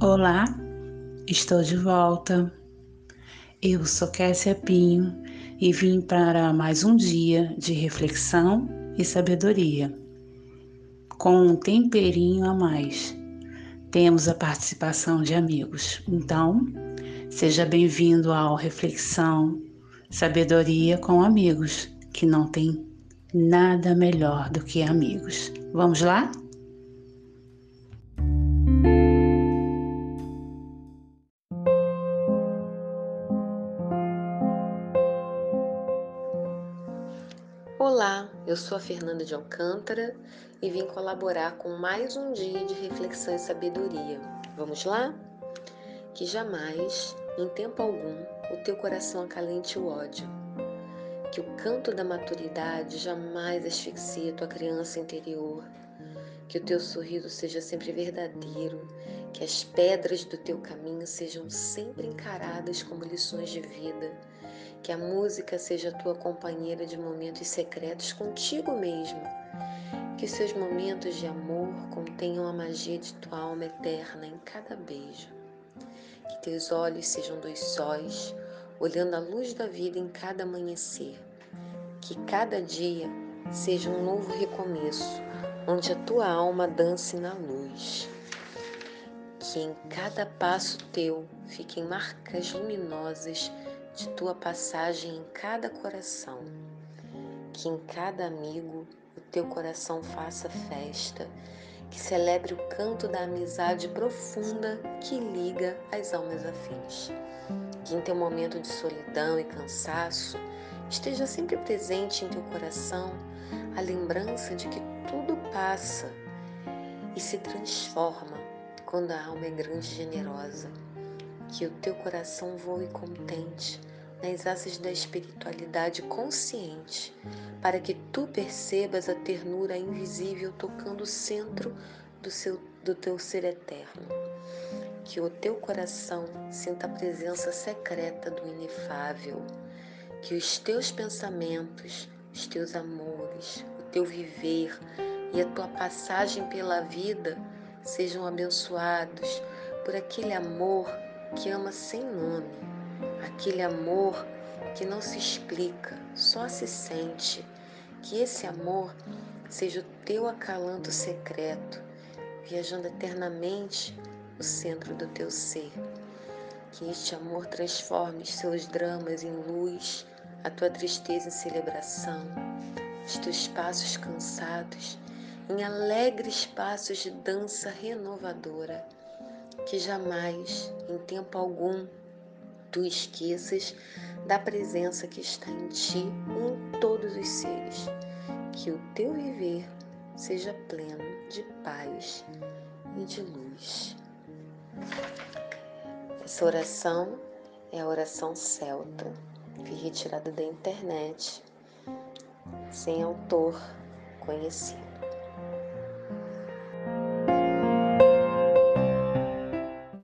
Olá, estou de volta. Eu sou Kessia Pinho e vim para mais um dia de reflexão e sabedoria, com um temperinho a mais. Temos a participação de amigos, então seja bem-vindo ao Reflexão Sabedoria com Amigos, que não tem nada melhor do que amigos. Vamos lá? Olá, eu sou a Fernanda de Alcântara e vim colaborar com mais um dia de reflexão e sabedoria. Vamos lá? Que jamais, em tempo algum, o teu coração acalente o ódio. Que o canto da maturidade jamais asfixie a tua criança interior. Que o teu sorriso seja sempre verdadeiro. Que as pedras do teu caminho sejam sempre encaradas como lições de vida que a música seja tua companheira de momentos secretos contigo mesmo. Que seus momentos de amor contenham a magia de tua alma eterna em cada beijo. Que teus olhos sejam dois sóis, olhando a luz da vida em cada amanhecer. Que cada dia seja um novo recomeço, onde a tua alma dance na luz. Que em cada passo teu fiquem marcas luminosas de tua passagem em cada coração, que em cada amigo o teu coração faça festa, que celebre o canto da amizade profunda que liga as almas afins. Que em teu momento de solidão e cansaço esteja sempre presente em teu coração a lembrança de que tudo passa e se transforma quando a alma é grande e generosa. Que o teu coração voe contente nas asas da espiritualidade consciente, para que tu percebas a ternura invisível tocando o centro do, seu, do teu ser eterno. Que o teu coração sinta a presença secreta do inefável, que os teus pensamentos, os teus amores, o teu viver e a tua passagem pela vida sejam abençoados por aquele amor que ama sem nome aquele amor que não se explica, só se sente. Que esse amor seja o teu acalanto secreto, viajando eternamente no centro do teu ser. Que este amor transforme os seus dramas em luz, a tua tristeza em celebração, os teus passos cansados em alegres passos de dança renovadora. Que jamais, em tempo algum, tu esqueças da presença que está em ti e em todos os seres. Que o teu viver seja pleno de paz e de luz. Essa oração é a oração celta, que retirada da internet, sem autor conhecido.